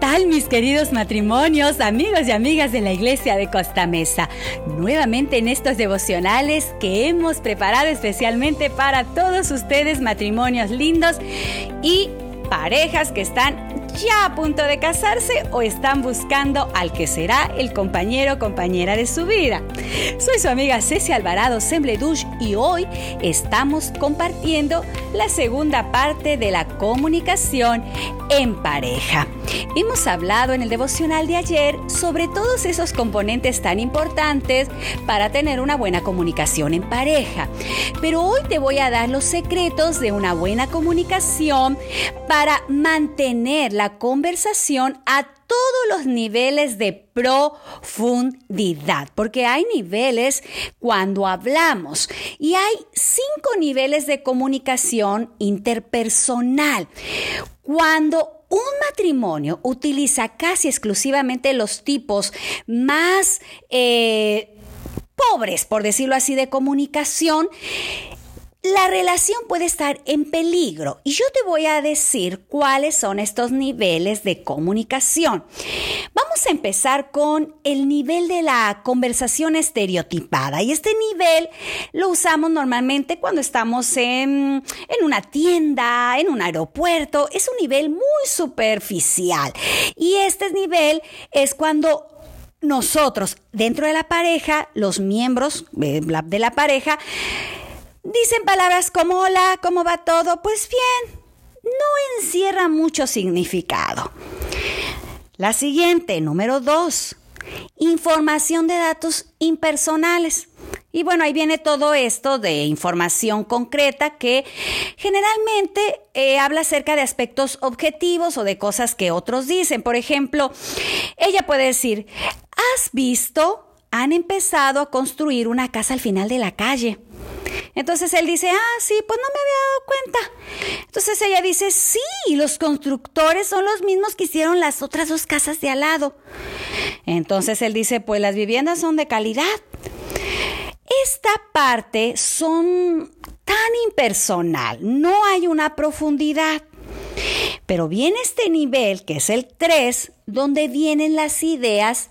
tal mis queridos matrimonios, amigos y amigas de la Iglesia de Costa Mesa? Nuevamente en estos devocionales que hemos preparado especialmente para todos ustedes, matrimonios lindos y parejas que están ya a punto de casarse o están buscando al que será el compañero o compañera de su vida. Soy su amiga Ceci Alvarado Sembledush y hoy estamos compartiendo la segunda parte de la comunicación en pareja. Hemos hablado en el devocional de ayer sobre todos esos componentes tan importantes para tener una buena comunicación en pareja. Pero hoy te voy a dar los secretos de una buena comunicación para mantener la conversación a todos los niveles de profundidad, porque hay niveles cuando hablamos y hay cinco niveles de comunicación interpersonal. Cuando un matrimonio utiliza casi exclusivamente los tipos más eh, pobres, por decirlo así, de comunicación, la relación puede estar en peligro y yo te voy a decir cuáles son estos niveles de comunicación. Vamos a empezar con el nivel de la conversación estereotipada y este nivel lo usamos normalmente cuando estamos en, en una tienda, en un aeropuerto. Es un nivel muy superficial y este nivel es cuando nosotros dentro de la pareja, los miembros de la pareja, Dicen palabras como hola, ¿cómo va todo? Pues bien, no encierra mucho significado. La siguiente, número dos, información de datos impersonales. Y bueno, ahí viene todo esto de información concreta que generalmente eh, habla acerca de aspectos objetivos o de cosas que otros dicen. Por ejemplo, ella puede decir, ¿has visto? Han empezado a construir una casa al final de la calle. Entonces él dice, ah, sí, pues no me había dado cuenta. Entonces ella dice, sí, los constructores son los mismos que hicieron las otras dos casas de al lado. Entonces él dice, pues las viviendas son de calidad. Esta parte son tan impersonal, no hay una profundidad. Pero viene este nivel, que es el 3, donde vienen las ideas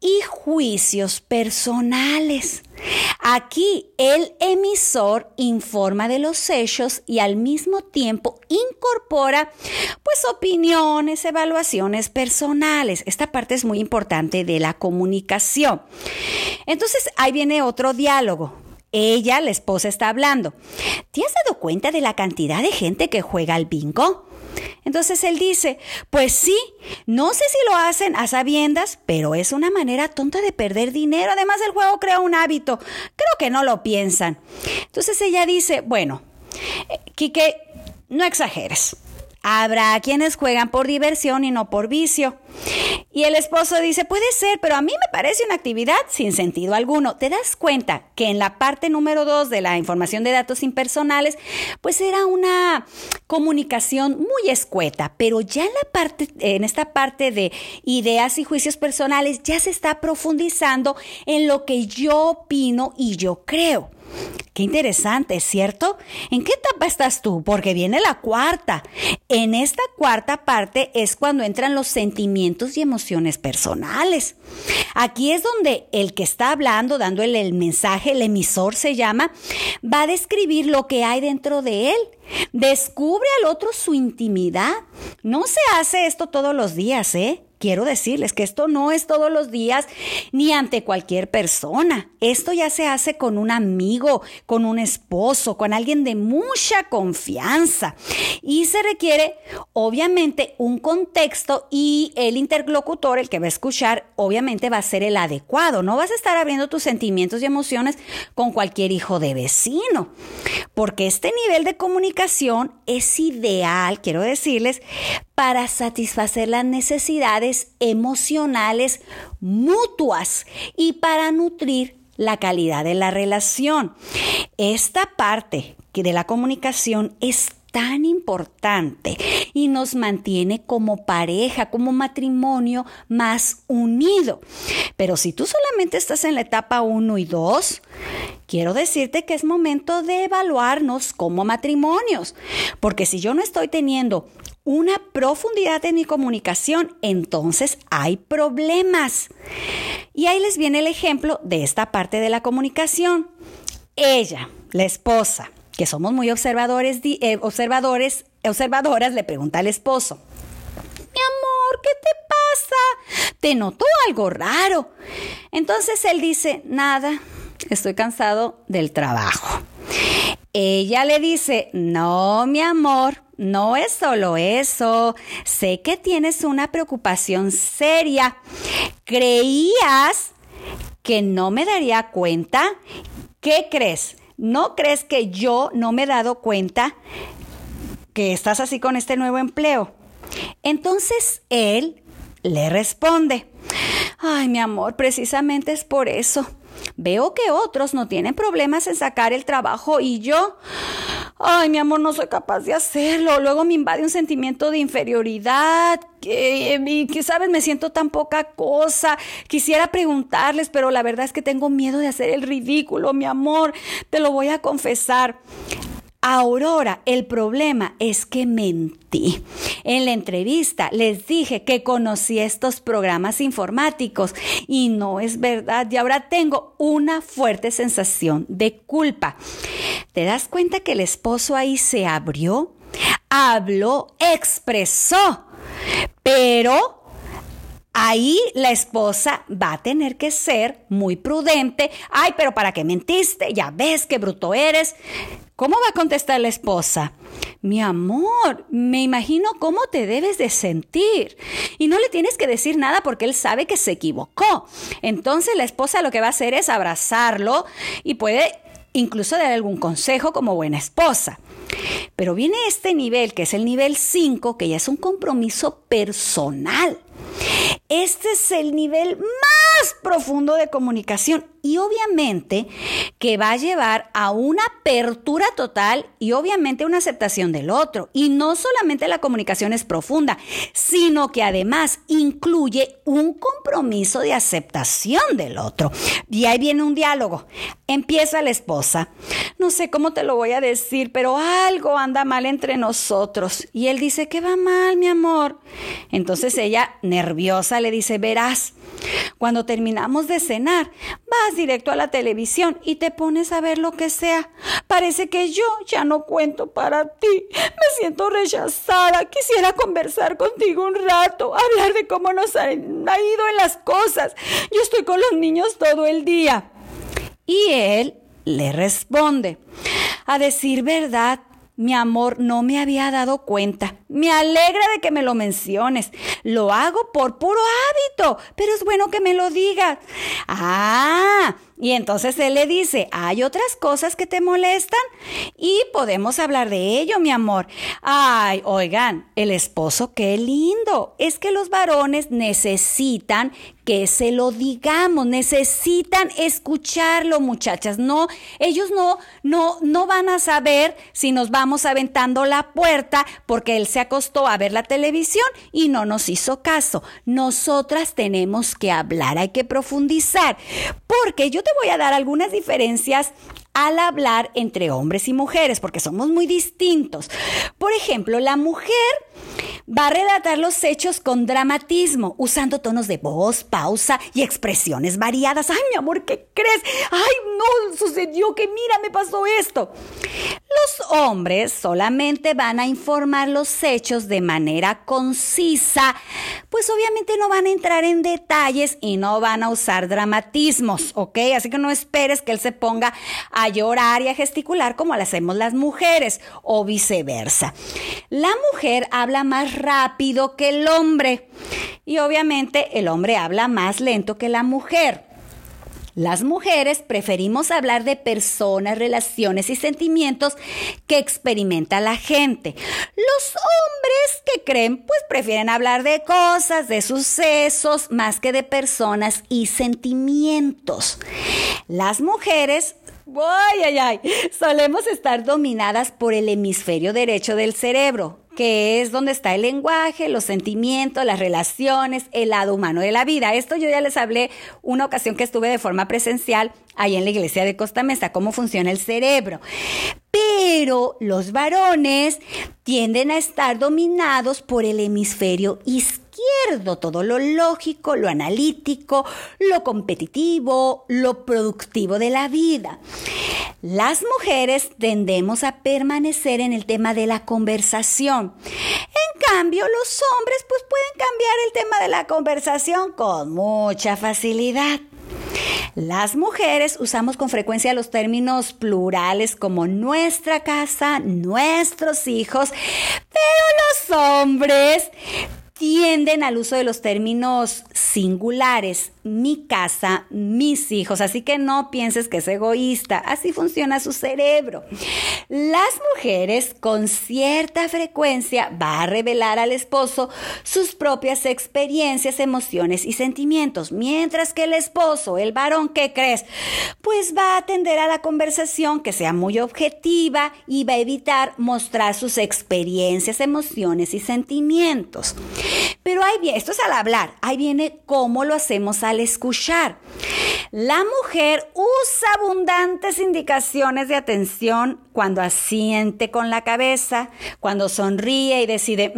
y juicios personales. Aquí el emisor informa de los hechos y al mismo tiempo incorpora pues opiniones, evaluaciones personales. Esta parte es muy importante de la comunicación. Entonces ahí viene otro diálogo. Ella, la esposa, está hablando. ¿Te has dado cuenta de la cantidad de gente que juega al bingo? Entonces él dice, pues sí, no sé si lo hacen a sabiendas, pero es una manera tonta de perder dinero. Además el juego crea un hábito. Creo que no lo piensan. Entonces ella dice, bueno, Quique, no exageres. Habrá quienes juegan por diversión y no por vicio. Y el esposo dice, puede ser, pero a mí me parece una actividad sin sentido alguno. ¿Te das cuenta que en la parte número dos de la información de datos impersonales, pues era una comunicación muy escueta, pero ya en la parte, en esta parte de ideas y juicios personales, ya se está profundizando en lo que yo opino y yo creo. Qué interesante, ¿cierto? ¿En qué etapa estás tú? Porque viene la cuarta. En esta cuarta parte es cuando entran los sentimientos y emociones personales. Aquí es donde el que está hablando, dándole el mensaje, el emisor se llama, va a describir lo que hay dentro de él. Descubre al otro su intimidad. No se hace esto todos los días, ¿eh? Quiero decirles que esto no es todos los días ni ante cualquier persona. Esto ya se hace con un amigo, con un esposo, con alguien de mucha confianza. Y se requiere, obviamente, un contexto y el interlocutor, el que va a escuchar, obviamente va a ser el adecuado. No vas a estar abriendo tus sentimientos y emociones con cualquier hijo de vecino. Porque este nivel de comunicación es ideal, quiero decirles, para satisfacer las necesidades emocionales mutuas y para nutrir la calidad de la relación. Esta parte de la comunicación es tan importante y nos mantiene como pareja, como matrimonio más unido. Pero si tú solamente estás en la etapa 1 y 2, quiero decirte que es momento de evaluarnos como matrimonios, porque si yo no estoy teniendo una profundidad en mi comunicación, entonces hay problemas. Y ahí les viene el ejemplo de esta parte de la comunicación. Ella, la esposa, que somos muy observadores, eh, observadores, observadoras, le pregunta al esposo, mi amor, ¿qué te pasa? Te noto algo raro. Entonces él dice, nada, estoy cansado del trabajo. Ella le dice, no, mi amor, no es solo eso. Sé que tienes una preocupación seria. ¿Creías que no me daría cuenta? ¿Qué crees? ¿No crees que yo no me he dado cuenta que estás así con este nuevo empleo? Entonces él le responde, ay mi amor, precisamente es por eso. Veo que otros no tienen problemas en sacar el trabajo y yo, ay, mi amor, no soy capaz de hacerlo. Luego me invade un sentimiento de inferioridad que, que, sabes, me siento tan poca cosa. Quisiera preguntarles, pero la verdad es que tengo miedo de hacer el ridículo, mi amor. Te lo voy a confesar. Aurora, el problema es que mentí. En la entrevista les dije que conocí estos programas informáticos y no es verdad y ahora tengo una fuerte sensación de culpa. ¿Te das cuenta que el esposo ahí se abrió? Habló, expresó, pero Ahí la esposa va a tener que ser muy prudente. Ay, pero ¿para qué mentiste? Ya ves qué bruto eres. ¿Cómo va a contestar la esposa? Mi amor, me imagino cómo te debes de sentir. Y no le tienes que decir nada porque él sabe que se equivocó. Entonces la esposa lo que va a hacer es abrazarlo y puede incluso dar algún consejo como buena esposa. Pero viene este nivel, que es el nivel 5, que ya es un compromiso personal. Este es el nivel más profundo de comunicación y obviamente que va a llevar a una apertura total y obviamente una aceptación del otro. Y no solamente la comunicación es profunda, sino que además incluye un compromiso de aceptación del otro. Y ahí viene un diálogo. Empieza la esposa. No sé cómo te lo voy a decir, pero algo anda mal entre nosotros. Y él dice, ¿qué va mal, mi amor? Entonces ella, nerviosa, le dice, verás, cuando terminamos de cenar, vas directo a la televisión y te pones a ver lo que sea. Parece que yo ya no cuento para ti. Me siento rechazada. Quisiera conversar contigo un rato, hablar de cómo nos ha ido en cosas. Yo estoy con los niños todo el día. Y él le responde, a decir verdad, mi amor, no me había dado cuenta. Me alegra de que me lo menciones. Lo hago por puro hábito, pero es bueno que me lo digas. Ah, y entonces él le dice, hay otras cosas que te molestan y podemos hablar de ello, mi amor. Ay, oigan, el esposo, qué lindo. Es que los varones necesitan que se lo digamos, necesitan escucharlo, muchachas. No, ellos no, no, no van a saber si nos vamos aventando la puerta porque él se acostó a ver la televisión y no nos hizo caso. Nosotras tenemos que hablar, hay que profundizar, porque yo te voy a dar algunas diferencias al hablar entre hombres y mujeres, porque somos muy distintos. Por ejemplo, la mujer va a relatar los hechos con dramatismo, usando tonos de voz, pausa y expresiones variadas. Ay, mi amor, ¿qué crees? Ay, no, sucedió que mira, me pasó esto. Los hombres solamente van a informar los hechos de manera concisa, pues obviamente no van a entrar en detalles y no van a usar dramatismos, ¿ok? Así que no esperes que él se ponga a llorar y a gesticular como lo hacemos las mujeres o viceversa. La mujer habla más rápido que el hombre y obviamente el hombre habla más lento que la mujer. Las mujeres preferimos hablar de personas, relaciones y sentimientos que experimenta la gente. Los hombres que creen, pues prefieren hablar de cosas, de sucesos, más que de personas y sentimientos. Las mujeres Ay, ay, ay. Solemos estar dominadas por el hemisferio derecho del cerebro, que es donde está el lenguaje, los sentimientos, las relaciones, el lado humano de la vida. Esto yo ya les hablé una ocasión que estuve de forma presencial ahí en la iglesia de Costa Mesa, cómo funciona el cerebro. pero los varones tienden a estar dominados por el hemisferio izquierdo, todo lo lógico, lo analítico, lo competitivo, lo productivo de la vida. Las mujeres tendemos a permanecer en el tema de la conversación. En cambio, los hombres pues pueden cambiar el tema de la conversación con mucha facilidad. Las mujeres usamos con frecuencia los términos plurales como nuestra casa, nuestros hijos, pero los hombres tienden al uso de los términos singulares, mi casa, mis hijos, así que no pienses que es egoísta, así funciona su cerebro. Las mujeres con cierta frecuencia va a revelar al esposo sus propias experiencias, emociones y sentimientos, mientras que el esposo, el varón, ¿qué crees? Pues va a atender a la conversación que sea muy objetiva y va a evitar mostrar sus experiencias, emociones y sentimientos. Pero ahí viene, esto es al hablar, ahí viene cómo lo hacemos al escuchar. La mujer usa abundantes indicaciones de atención cuando asiente con la cabeza, cuando sonríe y decide,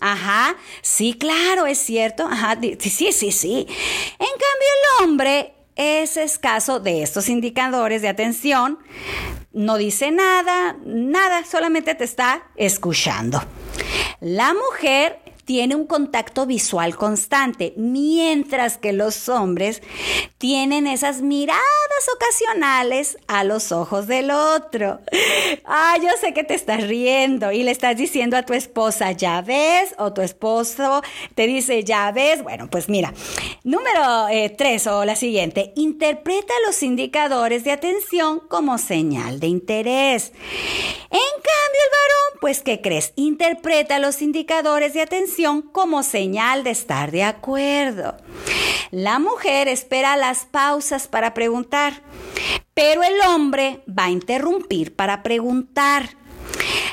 ajá, sí, claro, es cierto, ajá, sí, sí, sí. En cambio, el hombre es escaso de estos indicadores de atención, no dice nada, nada, solamente te está escuchando. La mujer tiene un contacto visual constante, mientras que los hombres tienen esas miradas ocasionales a los ojos del otro. Ah, yo sé que te estás riendo y le estás diciendo a tu esposa, ya ves, o tu esposo te dice, ya ves. Bueno, pues mira, número eh, tres o la siguiente, interpreta los indicadores de atención como señal de interés. En cambio, el varón, pues, ¿qué crees? Interpreta los indicadores de atención como señal de estar de acuerdo. La mujer espera las pausas para preguntar, pero el hombre va a interrumpir para preguntar.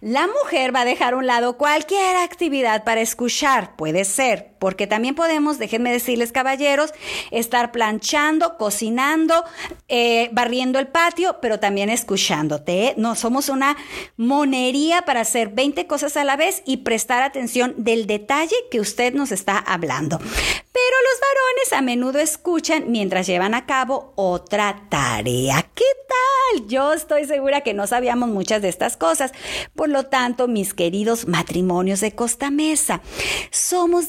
La mujer va a dejar a un lado cualquier actividad para escuchar, puede ser, porque también podemos, déjenme decirles caballeros, estar planchando, cocinando, eh, barriendo el patio, pero también escuchándote. ¿eh? No somos una monería para hacer 20 cosas a la vez y prestar atención del detalle que usted nos está hablando. Pero los varones a menudo escuchan mientras llevan a cabo otra tarea. ¿Qué tal? Yo estoy segura que no sabíamos muchas de estas cosas. Por lo tanto, mis queridos matrimonios de Costa Mesa, somos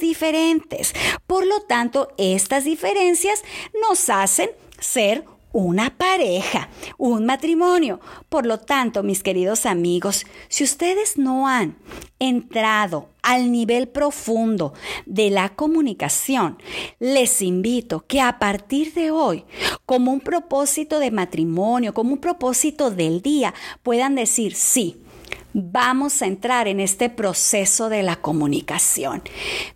Por lo tanto, estas diferencias nos hacen ser una pareja, un matrimonio. Por lo tanto, mis queridos amigos, si ustedes no han entrado al nivel profundo de la comunicación, les invito que a partir de hoy, como un propósito de matrimonio, como un propósito del día, puedan decir sí vamos a entrar en este proceso de la comunicación.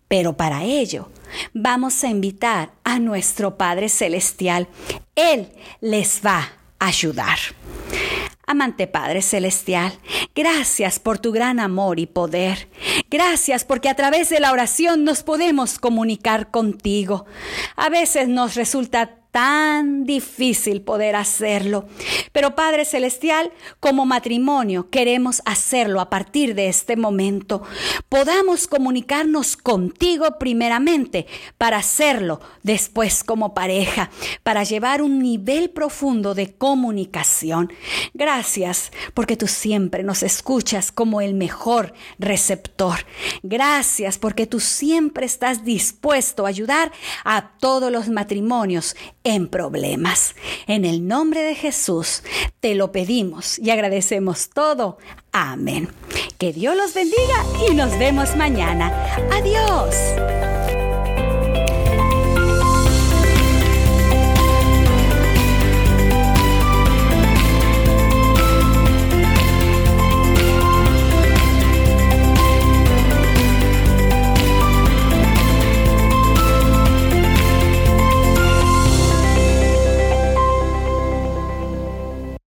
Pero para ello, vamos a invitar a nuestro Padre Celestial. Él les va a ayudar. Amante Padre Celestial, gracias por tu gran amor y poder. Gracias porque a través de la oración nos podemos comunicar contigo. A veces nos resulta tan difícil poder hacerlo. Pero Padre Celestial, como matrimonio queremos hacerlo a partir de este momento. Podamos comunicarnos contigo primeramente para hacerlo después como pareja, para llevar un nivel profundo de comunicación. Gracias porque tú siempre nos escuchas como el mejor receptor. Gracias porque tú siempre estás dispuesto a ayudar a todos los matrimonios en problemas. En el nombre de Jesús te lo pedimos y agradecemos todo. Amén. Que Dios los bendiga y nos vemos mañana. Adiós.